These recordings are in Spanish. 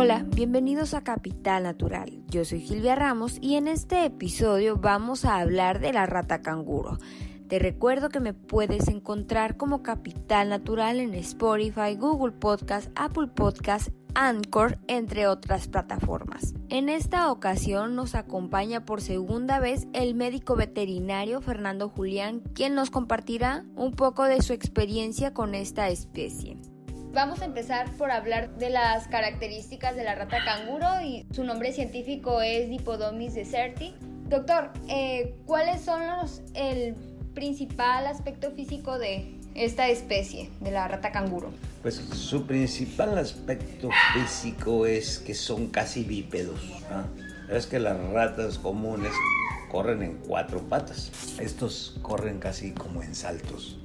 Hola, bienvenidos a Capital Natural. Yo soy Silvia Ramos y en este episodio vamos a hablar de la rata canguro. Te recuerdo que me puedes encontrar como Capital Natural en Spotify, Google Podcast, Apple Podcast, Anchor, entre otras plataformas. En esta ocasión nos acompaña por segunda vez el médico veterinario Fernando Julián, quien nos compartirá un poco de su experiencia con esta especie. Vamos a empezar por hablar de las características de la rata canguro y su nombre científico es Dipodomis deserti. Doctor, eh, ¿cuáles son los, el principal aspecto físico de esta especie, de la rata canguro? Pues su principal aspecto físico es que son casi bípedos. Es que las ratas comunes corren en cuatro patas. Estos corren casi como en saltos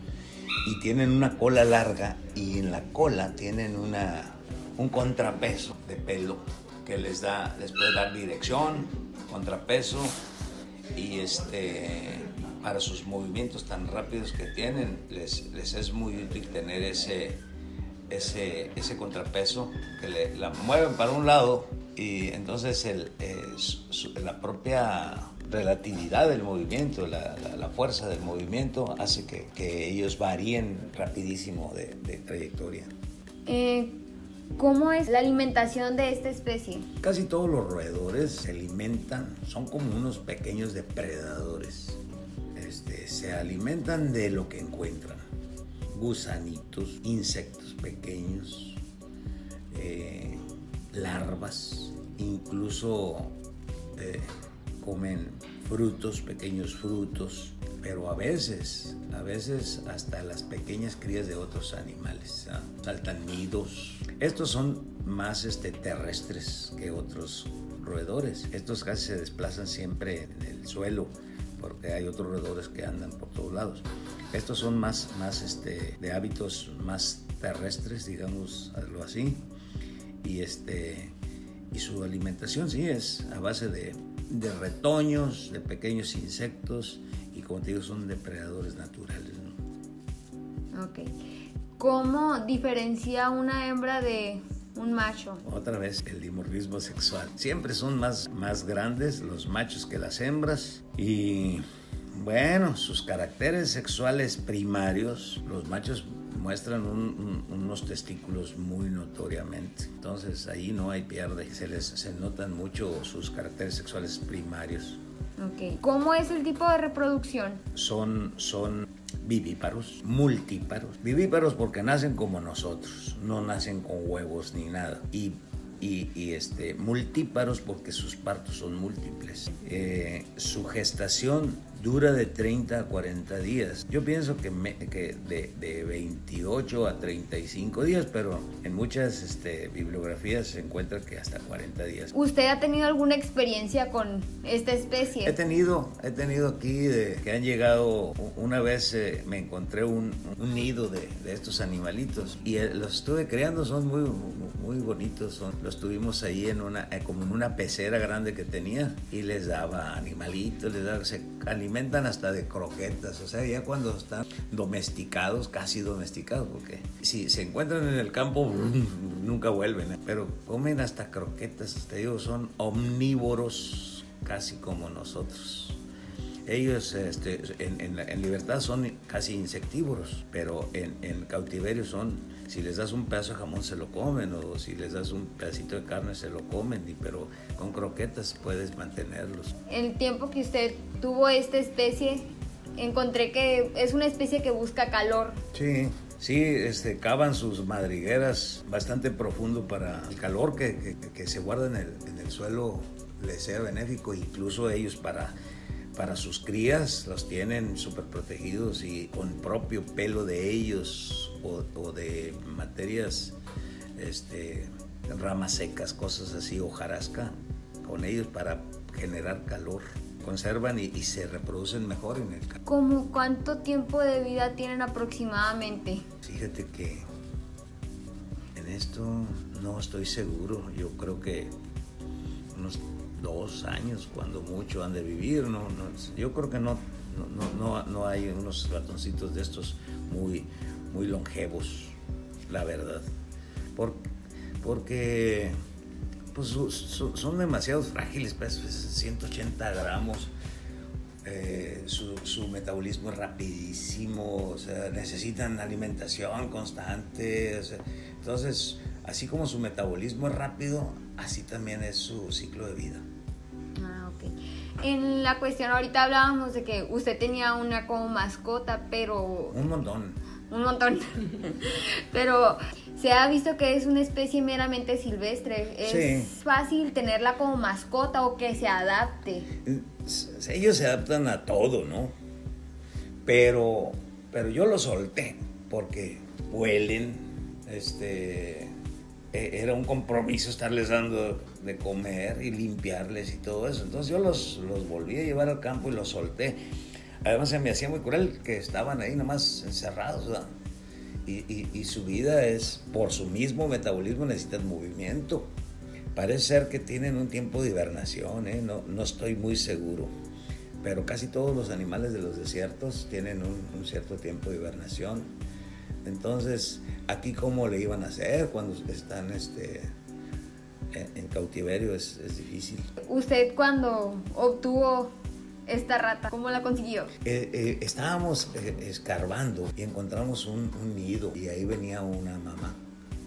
y tienen una cola larga y en la cola tienen una, un contrapeso de pelo que les da les puede dar dirección, contrapeso y este para sus movimientos tan rápidos que tienen les, les es muy útil tener ese, ese, ese contrapeso que le, la mueven para un lado y entonces el, la propia relatividad del movimiento, la, fuerza del movimiento hace que, ellos varíen rapidísimo de, trayectoria. Eh, ¿Cómo es la alimentación de esta especie? Casi todos los roedores se alimentan, son como unos pequeños depredadores. Este, se alimentan de lo que encuentran. Gusanitos, insectos pequeños, eh, larvas, incluso eh, comen frutos, pequeños frutos, pero a veces, a veces hasta las pequeñas crías de otros animales. ¿ah? Saltan nidos. Estos son más este, terrestres que otros roedores. Estos casi se desplazan siempre en el suelo porque hay otros roedores que andan por todos lados. Estos son más, más este, de hábitos más terrestres, digamos así. Y, este, y su alimentación sí es a base de de retoños, de pequeños insectos y como te digo son depredadores naturales. Ok. ¿Cómo diferencia una hembra de un macho? Otra vez el dimorfismo sexual. Siempre son más, más grandes los machos que las hembras y bueno, sus caracteres sexuales primarios, los machos muestran unos testículos muy notoriamente. Entonces ahí no hay pierde, se les se notan mucho sus caracteres sexuales primarios. Okay. ¿Cómo es el tipo de reproducción? Son, son vivíparos, multíparos. Vivíparos porque nacen como nosotros, no nacen con huevos ni nada. Y y, este, multíparos porque sus partos son múltiples. Eh, su gestación dura de 30 a 40 días. Yo pienso que, que de, de, 28 a 35 días, pero en muchas este, bibliografías se encuentra que hasta 40 días. ¿Usted ha tenido alguna experiencia con esta especie? He tenido, he tenido aquí de, que han llegado, una vez eh, me encontré un, un nido de, de, estos animalitos y eh, los estuve creando, son muy, muy bonitos, son, los tuvimos ahí en una, eh, como en una pecera grande que tenía y les daba animalitos, les daba, se alimentan hasta de croquetas, o sea, ya cuando están domesticados, casi domesticados, porque si se encuentran en el campo, nunca vuelven, ¿eh? pero comen hasta croquetas, te digo, son omnívoros casi como nosotros. Ellos este, en, libertad son casi insectívoros, pero en, en cautiverio son si les das un pedazo de jamón se lo comen o si les das un pedacito de carne se lo comen, pero con croquetas puedes mantenerlos. El tiempo que usted tuvo esta especie, encontré que es una especie que busca calor. Sí, sí, este, cavan sus madrigueras bastante profundo para el calor que, que, se guarda en el, en el suelo les sea benéfico, incluso ellos para para sus crías los tienen súper protegidos y con propio pelo de ellos o, de materias, este, ramas secas, cosas así, hojarasca, con ellos para generar calor. Conservan y, se reproducen mejor en el calor. ¿Cómo cuánto tiempo de vida tienen aproximadamente? Fíjate que en esto no estoy seguro. Yo creo que unos dos años, cuando mucho han de vivir. No, yo creo que no, no, no, hay unos ratoncitos de estos muy, muy longevos, la verdad. porque pues son demasiado frágiles, pues 180 gramos. Eh, su, metabolismo es rapidísimo, o sea, necesitan alimentación constante. entonces, así como su metabolismo es rápido, así también es su ciclo de vida. Ah, ok. En la cuestión, ahorita hablábamos de que usted tenía una como mascota, pero... Un montón. Un montón. pero se ha visto que es una especie meramente silvestre. ¿Es fácil tenerla como mascota o que se adapte? Ellos se adaptan a todo, ¿no? Pero, pero yo los solté porque huelen, este, e, era un compromiso estarles dando de comer y limpiarles y todo eso. Entonces yo los, los volví a llevar al campo y los solté. Además se me hacía muy cruel que estaban ahí nomás encerrados, ¿verdad? y, su vida es, por su mismo metabolismo, necesitan movimiento. Parece ser que tienen un tiempo de hibernación, ¿eh? no, no, estoy muy seguro, pero casi todos los animales de los desiertos tienen un, cierto tiempo de hibernación. Entonces, aquí cómo le iban a hacer cuando están este, en, cautiverio es, es difícil. ¿Usted cuando obtuvo esta rata? ¿Cómo la consiguió? Eh, eh, estábamos eh, escarbando y encontramos un, nido y ahí venía una mamá.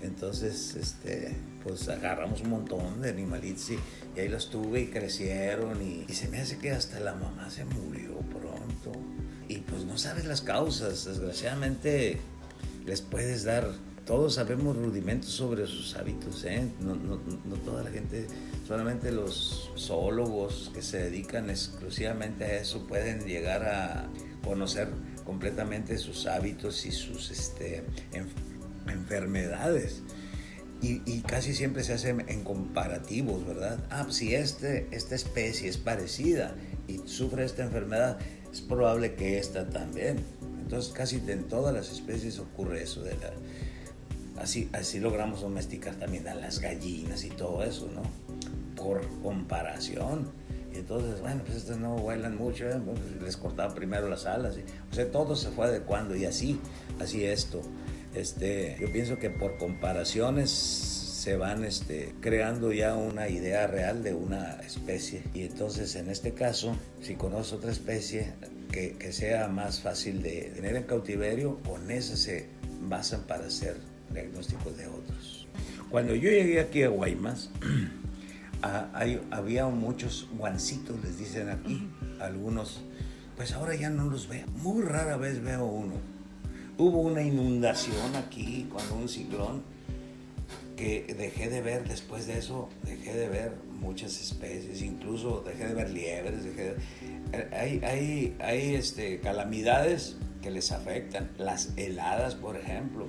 Entonces, este, pues agarramos un montón de animalitos y, ahí los tuve y crecieron y, y, se me hace que hasta la mamá se murió pronto. Y pues no sabes las causas, desgraciadamente les puedes dar todos sabemos rudimentos sobre sus hábitos, no, no, no, toda la gente, solamente los zoólogos que se dedican exclusivamente a eso pueden llegar a conocer completamente sus hábitos y sus este, enfermedades. Y, y, casi siempre se hacen en comparativos, ¿verdad? Ah, si este, esta especie es parecida y sufre esta enfermedad, es probable que esta también. Entonces casi en todas las especies ocurre eso de la, Así, así logramos domesticar también a las gallinas y todo eso, ¿no? Por comparación. Y entonces, bueno, pues estos no vuelan mucho, ¿eh? pues les cortaba primero las alas. o sea, todo se fue adecuando y así, así esto. Este, yo pienso que por comparaciones se van este, creando ya una idea real de una especie. Y entonces, en este caso, si conoces otra especie que, que sea más fácil de tener en cautiverio, con esa se basan para hacer diagnósticos de otros. Cuando yo llegué aquí a Guaymas, había muchos guancitos, les dicen aquí, algunos, pues ahora ya no los veo, muy rara vez veo uno. Hubo una inundación aquí con un ciclón que dejé de ver, después de eso dejé de ver muchas especies, incluso dejé de ver liebres, hay, hay, hay este, calamidades que les afectan, las heladas por ejemplo,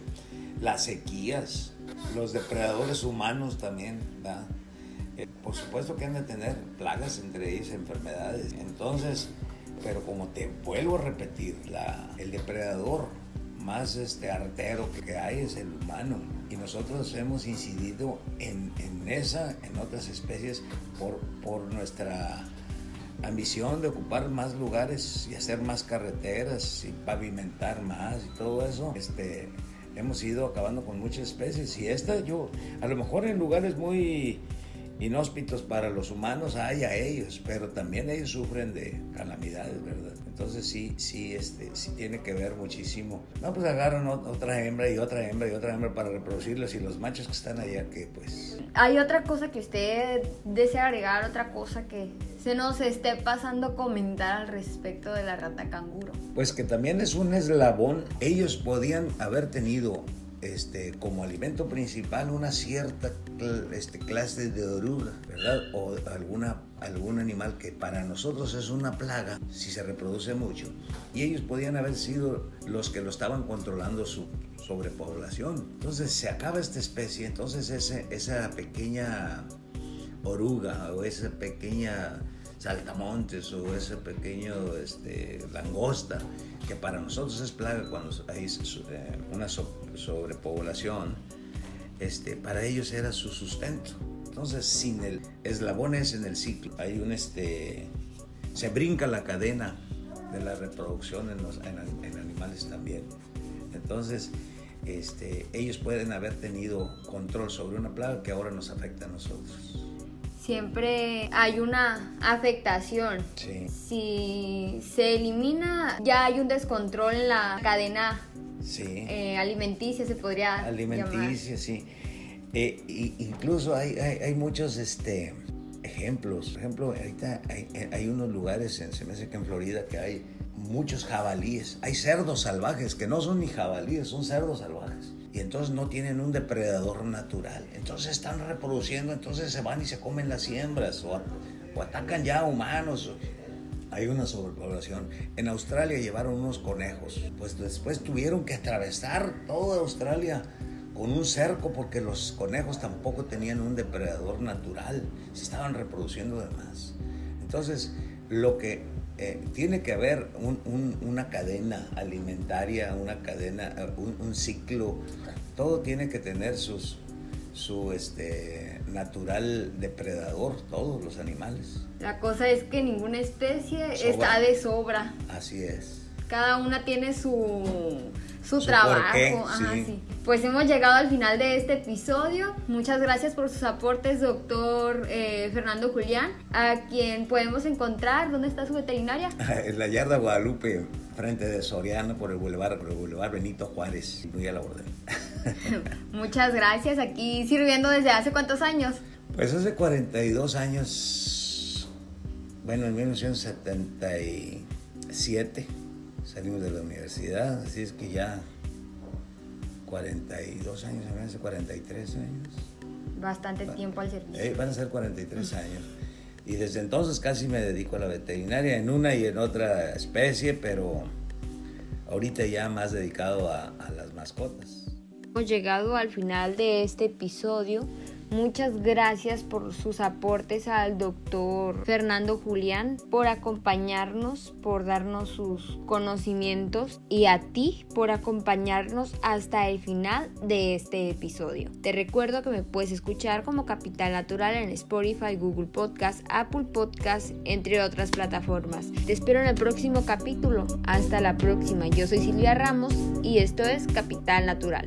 las sequías, los depredadores humanos también, eh, por supuesto que han de tener plagas entre ellos, enfermedades. Entonces, pero como te vuelvo a repetir, la, el depredador más este, artero que hay es el humano. Y nosotros hemos incidido en, en esa, en otras especies, por, por nuestra ambición de ocupar más lugares y hacer más carreteras y pavimentar más y todo eso. Este, hemos ido acabando con muchas especies y esta yo, a lo mejor en lugares muy inhóspitos para los humanos hay a ellos, pero también ellos sufren de calamidades, ¿verdad? Entonces sí, sí, este, sí tiene que ver muchísimo. No, pues agarran otra hembra y otra hembra y otra hembra para reproducirlos y los machos que están allá que pues... ¿Hay otra cosa que usted desea agregar, otra cosa que se nos esté pasando comentar al respecto de la rata canguro? Pues que también es un eslabón. Ellos podían haber tenido este, como alimento principal una cierta este, clase de oruga, ¿verdad? O alguna, algún animal que para nosotros es una plaga si se reproduce mucho. Y ellos podían haber sido los que lo estaban controlando su sobrepoblación. Entonces se acaba esta especie, entonces ese, esa pequeña oruga o esa pequeña saltamontes o ese pequeño este, langosta, que para nosotros es plaga cuando hay eh, una sobrepoblación, este, para ellos era su sustento. Entonces, sin el eslabón es en el ciclo, hay un este, se brinca la cadena de la reproducción en, animales también. Entonces, este, ellos pueden haber tenido control sobre una plaga que ahora nos afecta a nosotros. Siempre hay una afectación. Sí. Si se elimina, ya hay un descontrol en la cadena Sí. eh, alimenticia, se podría Alimenticia, sí. Eh, y- incluso hay, hay, hay muchos este, ejemplos. Por ejemplo, ahorita hay, hay unos lugares, en, se me hace que en Florida, que hay muchos jabalíes. Hay cerdos salvajes que no son ni jabalíes, son cerdos salvajes. Y entonces no tienen un depredador natural. Entonces están reproduciendo, entonces se van y se comen las siembras o, o atacan ya humanos. Hay una sobrepoblación. En Australia llevaron unos conejos. Pues después tuvieron que atravesar toda Australia con un cerco porque los conejos tampoco tenían un depredador natural. Se estaban reproduciendo de más. Entonces, lo que eh, tiene que haber un- un- una cadena alimentaria, una cadena, eh, un, un ciclo. Todo tiene que tener sus, su este, natural depredador, todos los animales. La cosa es que ninguna especie Sobra. está de sobra. Así es. Cada una tiene su, su, Su trabajo. porqué, Ajá, sí. sí. Pues hemos llegado al final de este episodio. Muchas gracias por sus aportes, doctor eh, Fernando Julián, a quien podemos encontrar. ¿Dónde está su veterinaria? En la yarda Guadalupe, frente de Soriano, por el bulevar, por el bulevar Benito Juárez. Muy a la orden. Muchas gracias. Aquí sirviendo desde hace cuántos años. Pues hace 42 años, bueno, en 1977 salimos de la universidad, así es que ya 42 años, me hace 43 años. Bastante tiempo al servicio. Eh, van a ser 43 años. Y desde entonces casi me dedico a la veterinaria en una y en otra especie, pero ahorita ya más dedicado a, a las mascotas. Hemos llegado al final de este episodio. Muchas gracias por sus aportes al doctor Fernando Julián, por acompañarnos, por darnos sus conocimientos y a ti por acompañarnos hasta el final de este episodio. Te recuerdo que me puedes escuchar como Capital Natural en Spotify, Google Podcast, Apple Podcast, entre otras plataformas. Te espero en el próximo capítulo. Hasta la próxima. Yo soy Silvia Ramos y esto es Capital Natural.